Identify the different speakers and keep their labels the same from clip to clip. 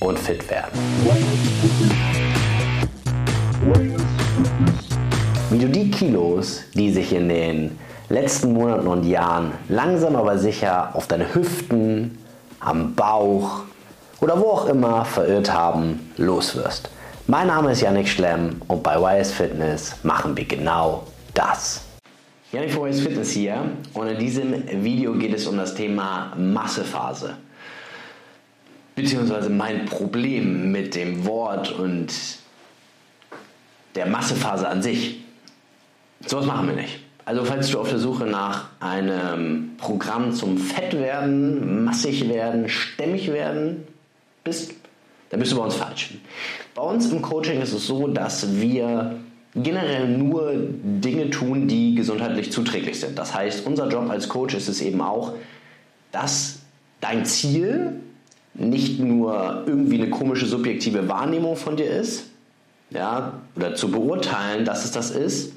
Speaker 1: und fit werden. Wie du die Kilos, die sich in den letzten Monaten und Jahren langsam aber sicher auf deine Hüften, am Bauch oder wo auch immer verirrt haben, loswirst. Mein Name ist Yannick Schlemm und bei YS Fitness machen wir genau das. Yannick von YS Fitness hier und in diesem Video geht es um das Thema Massephase. Beziehungsweise mein Problem mit dem Wort und der Massephase an sich. So was machen wir nicht. Also falls du auf der Suche nach einem Programm zum Fettwerden, massig werden, stämmig werden bist, dann bist du bei uns falsch. Bei uns im Coaching ist es so, dass wir generell nur Dinge tun, die gesundheitlich zuträglich sind. Das heißt, unser Job als Coach ist es eben auch, dass dein Ziel nicht nur irgendwie eine komische subjektive Wahrnehmung von dir ist, ja, oder zu beurteilen, dass es das ist,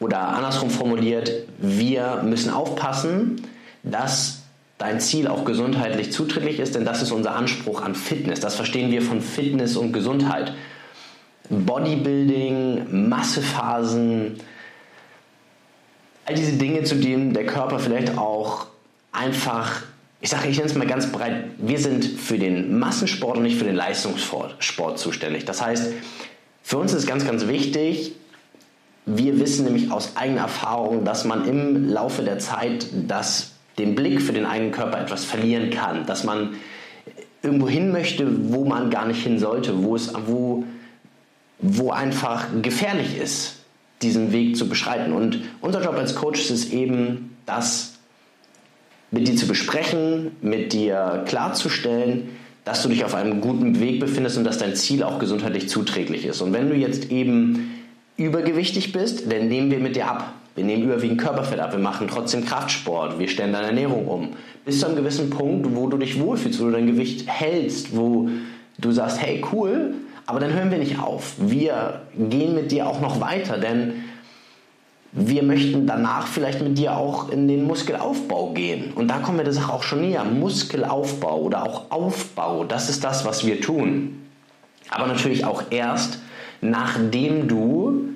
Speaker 1: oder andersrum formuliert, wir müssen aufpassen, dass dein Ziel auch gesundheitlich zuträglich ist, denn das ist unser Anspruch an Fitness. Das verstehen wir von Fitness und Gesundheit. Bodybuilding, Massephasen, all diese Dinge, zu denen der Körper vielleicht auch einfach, ich sage, ich nenne es mal ganz breit, wir sind für den Massensport und nicht für den Leistungssport zuständig. Das heißt, für uns ist ganz, ganz wichtig, wir wissen nämlich aus eigener Erfahrung, dass man im Laufe der Zeit das, den Blick für den eigenen Körper etwas verlieren kann, dass man irgendwo hin möchte, wo man gar nicht hin sollte, wo es wo, wo einfach gefährlich ist, diesen Weg zu beschreiten. Und unser Job als Coach ist es eben, das mit dir zu besprechen, mit dir klarzustellen, dass du dich auf einem guten Weg befindest und dass dein Ziel auch gesundheitlich zuträglich ist. Und wenn du jetzt eben übergewichtig bist, dann nehmen wir mit dir ab. Wir nehmen überwiegend Körperfett ab, wir machen trotzdem Kraftsport, wir stellen deine Ernährung um. Bis zu einem gewissen Punkt, wo du dich wohlfühlst, wo du dein Gewicht hältst, wo du sagst, hey cool, aber dann hören wir nicht auf. Wir gehen mit dir auch noch weiter, denn wir möchten danach vielleicht mit dir auch in den Muskelaufbau gehen. Und da kommen wir der Sache auch schon näher. Muskelaufbau oder auch Aufbau, das ist das, was wir tun. Aber natürlich auch erst, nachdem du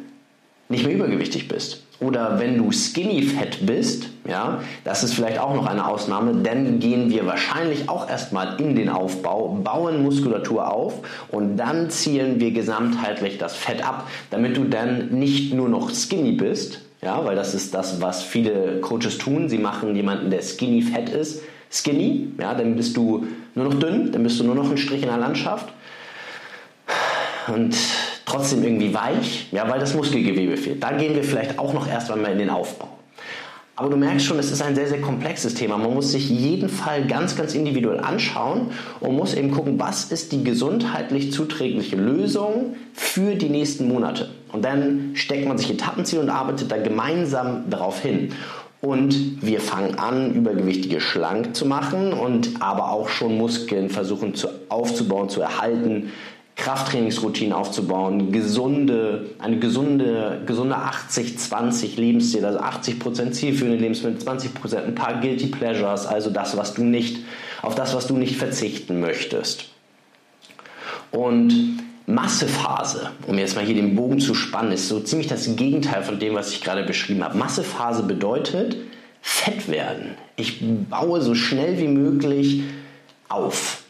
Speaker 1: nicht mehr übergewichtig bist. Oder wenn du skinny fett bist, ja, das ist vielleicht auch noch eine Ausnahme, dann gehen wir wahrscheinlich auch erstmal in den Aufbau, bauen Muskulatur auf und dann zielen wir gesamtheitlich das Fett ab, damit du dann nicht nur noch skinny bist, ja, weil das ist das, was viele Coaches tun. Sie machen jemanden, der skinny fett ist, skinny, ja, dann bist du nur noch dünn, dann bist du nur noch ein Strich in der Landschaft. Und trotzdem irgendwie weich, ja, weil das Muskelgewebe fehlt. Da gehen wir vielleicht auch noch erst einmal in den Aufbau. Aber du merkst schon, es ist ein sehr, sehr komplexes Thema. Man muss sich jeden Fall ganz, ganz individuell anschauen und muss eben gucken, was ist die gesundheitlich zuträgliche Lösung für die nächsten Monate. Und dann steckt man sich Etappenziele und arbeitet da gemeinsam darauf hin. Und wir fangen an, Übergewichtige schlank zu machen und aber auch schon Muskeln versuchen zu, aufzubauen, zu erhalten, Krafttrainingsroutinen aufzubauen, gesunde, eine gesunde, gesunde 80-20 Lebensstil, also 80% zielführende Lebensmittel, 20% ein paar Guilty Pleasures, also das, was du nicht, auf das, was du nicht verzichten möchtest. Und Massephase, um jetzt mal hier den Bogen zu spannen, ist so ziemlich das Gegenteil von dem, was ich gerade beschrieben habe. Massephase bedeutet fett werden. Ich baue so schnell wie möglich auf.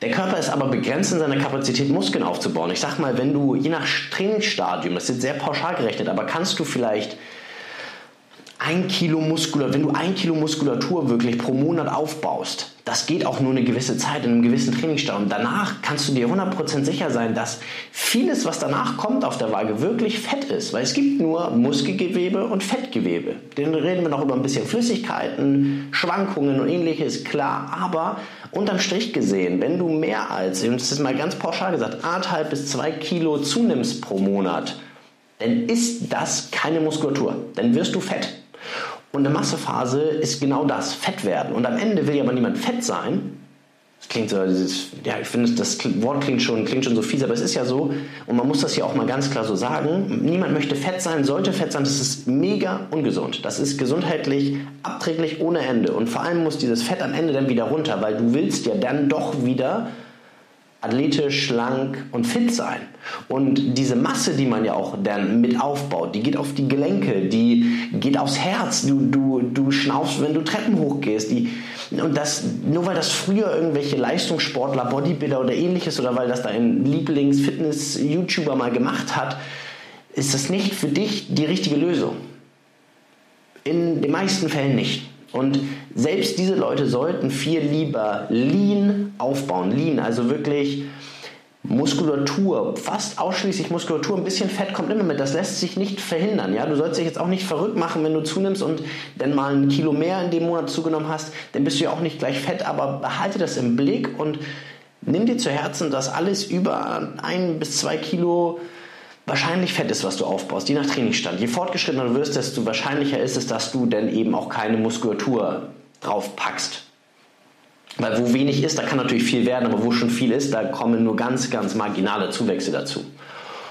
Speaker 1: Der Körper ist aber begrenzt in seiner Kapazität, Muskeln aufzubauen. Ich sag mal, wenn du je nach Trainingsstadium, das ist sehr pauschal gerechnet, aber kannst du vielleicht ein Kilo Muskulatur, wenn du ein Kilo Muskulatur wirklich pro Monat aufbaust, das geht auch nur eine gewisse Zeit in einem gewissen Trainingsstadium. Danach kannst du dir 100% sicher sein, dass vieles, was danach kommt auf der Waage, wirklich Fett ist. Weil es gibt nur Muskelgewebe und Fettgewebe. Dann reden wir noch über ein bisschen Flüssigkeiten, Schwankungen und ähnliches, klar. Aber unterm Strich gesehen, wenn du mehr als, und das ist mal ganz pauschal gesagt, anderthalb bis zwei Kilo zunimmst pro Monat, dann ist das keine Muskulatur. Dann wirst du fett. Und eine Massephase ist genau das, fett werden. Und am Ende will ja aber niemand fett sein. Das klingt so, ja, ich finde, das Wort klingt schon, klingt schon so fies, aber es ist ja so, und man muss das hier auch mal ganz klar so sagen, niemand möchte fett sein, sollte fett sein, das ist mega ungesund. Das ist gesundheitlich abträglich ohne Ende. Und vor allem muss dieses Fett am Ende dann wieder runter, weil du willst ja dann doch wieder athletisch, schlank und fit sein. Und diese Masse, die man ja auch dann mit aufbaut, die geht auf die Gelenke, die geht aufs Herz. Du, du, du schnaufst, wenn du Treppen hochgehst. Die, und das, nur weil das früher irgendwelche Leistungssportler, Bodybuilder oder ähnliches oder weil das dein Lieblings-Fitness-YouTuber mal gemacht hat, ist das nicht für dich die richtige Lösung. In den meisten Fällen nicht. Und selbst diese Leute sollten viel lieber Lean aufbauen. Lean, also wirklich Muskulatur, fast ausschließlich Muskulatur, ein bisschen Fett kommt immer mit, das lässt sich nicht verhindern. Ja? Du sollst dich jetzt auch nicht verrückt machen, wenn du zunimmst und dann mal ein Kilo mehr in dem Monat zugenommen hast, dann bist du ja auch nicht gleich fett, aber behalte das im Blick und nimm dir zu Herzen, dass alles über ein bis zwei Kilo wahrscheinlich Fett ist, was du aufbaust, je nach Trainingsstand. Je fortgeschrittener du wirst, desto wahrscheinlicher ist es, dass du dann eben auch keine Muskulatur drauf packst. Weil wo wenig ist, da kann natürlich viel werden, aber wo schon viel ist, da kommen nur ganz, ganz marginale Zuwächse dazu.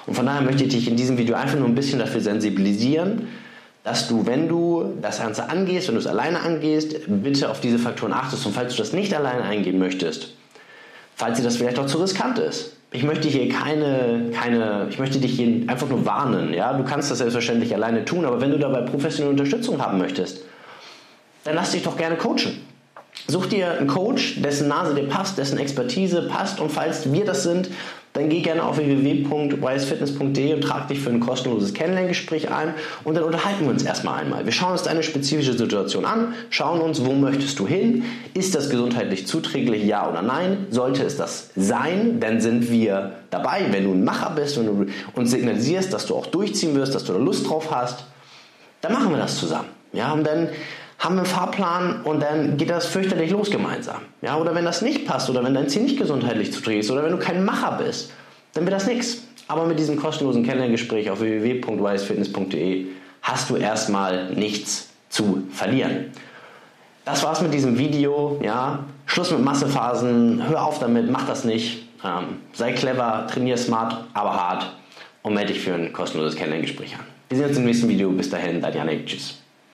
Speaker 1: Und von daher möchte ich dich in diesem Video einfach nur ein bisschen dafür sensibilisieren, dass du, wenn du das Ganze angehst, wenn du es alleine angehst, bitte auf diese Faktoren achtest. Und falls du das nicht alleine eingehen möchtest, falls dir das vielleicht auch zu riskant ist, ich möchte hier keine, keine, ich möchte dich hier einfach nur warnen. Ja? Du kannst das selbstverständlich alleine tun, aber wenn du dabei professionelle Unterstützung haben möchtest, dann lass dich doch gerne coachen. Such dir einen Coach, dessen Nase dir passt, dessen Expertise passt und falls wir das sind, dann geh gerne auf www.wisefitness.de und trag dich für ein kostenloses Kennenlerngespräch ein und dann unterhalten wir uns erstmal einmal. Wir schauen uns deine spezifische Situation an, schauen uns, wo möchtest du hin? Ist das gesundheitlich zuträglich, ja oder nein? Sollte es das sein, dann sind wir dabei. Wenn du ein Macher bist und du uns signalisierst, dass du auch durchziehen wirst, dass du da Lust drauf hast, dann machen wir das zusammen. Ja, und dann haben wir einen Fahrplan und dann geht das fürchterlich los gemeinsam. Ja, oder wenn das nicht passt oder wenn dein Ziel nicht gesundheitlich zu ist oder wenn du kein Macher bist, dann wird das nichts. Aber mit diesem kostenlosen Kennenlerngespräch auf www.wisefitness.de hast du erstmal nichts zu verlieren. Das war's mit diesem Video. Ja, Schluss mit Massephasen. Hör auf damit, mach das nicht. Ähm, sei clever, trainier smart, aber hart und melde dich für ein kostenloses Kennenlerngespräch an. Wir sehen uns im nächsten Video. Bis dahin, dein Janik. Tschüss.